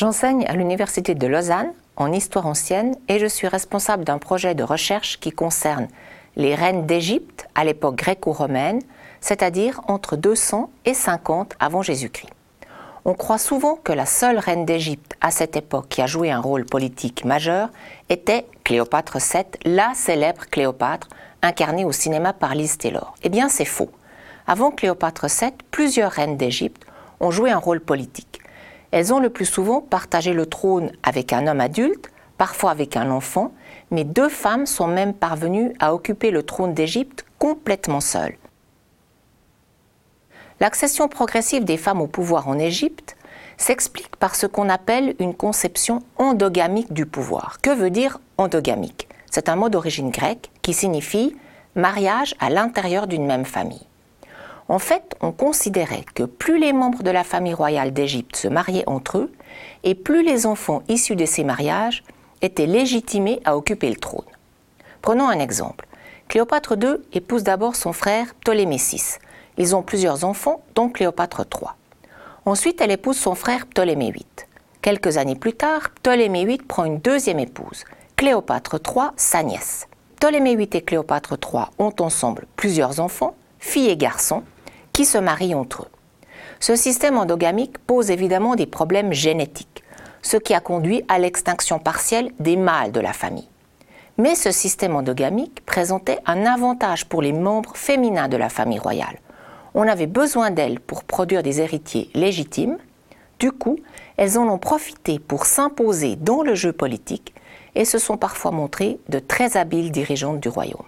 J'enseigne à l'Université de Lausanne en histoire ancienne et je suis responsable d'un projet de recherche qui concerne les reines d'Égypte à l'époque gréco-romaine, c'est-à-dire entre 200 et 50 avant Jésus-Christ. On croit souvent que la seule reine d'Égypte à cette époque qui a joué un rôle politique majeur était Cléopâtre VII, la célèbre Cléopâtre incarnée au cinéma par Liz Taylor. Eh bien, c'est faux. Avant Cléopâtre VII, plusieurs reines d'Égypte ont joué un rôle politique. Elles ont le plus souvent partagé le trône avec un homme adulte, parfois avec un enfant, mais deux femmes sont même parvenues à occuper le trône d'Égypte complètement seules. L'accession progressive des femmes au pouvoir en Égypte s'explique par ce qu'on appelle une conception endogamique du pouvoir. Que veut dire endogamique? C'est un mot d'origine grecque qui signifie mariage à l'intérieur d'une même famille. En fait, on considérait que plus les membres de la famille royale d'Égypte se mariaient entre eux, et plus les enfants issus de ces mariages étaient légitimés à occuper le trône. Prenons un exemple. Cléopâtre II épouse d'abord son frère Ptolémée VI. Ils ont plusieurs enfants, dont Cléopâtre III. Ensuite, elle épouse son frère Ptolémée VIII. Quelques années plus tard, Ptolémée VIII prend une deuxième épouse, Cléopâtre III, sa nièce. Ptolémée VIII et Cléopâtre III ont ensemble plusieurs enfants, filles et garçons, qui se marient entre eux. Ce système endogamique pose évidemment des problèmes génétiques, ce qui a conduit à l'extinction partielle des mâles de la famille. Mais ce système endogamique présentait un avantage pour les membres féminins de la famille royale. On avait besoin d'elles pour produire des héritiers légitimes. Du coup, elles en ont profité pour s'imposer dans le jeu politique et se sont parfois montrées de très habiles dirigeantes du royaume.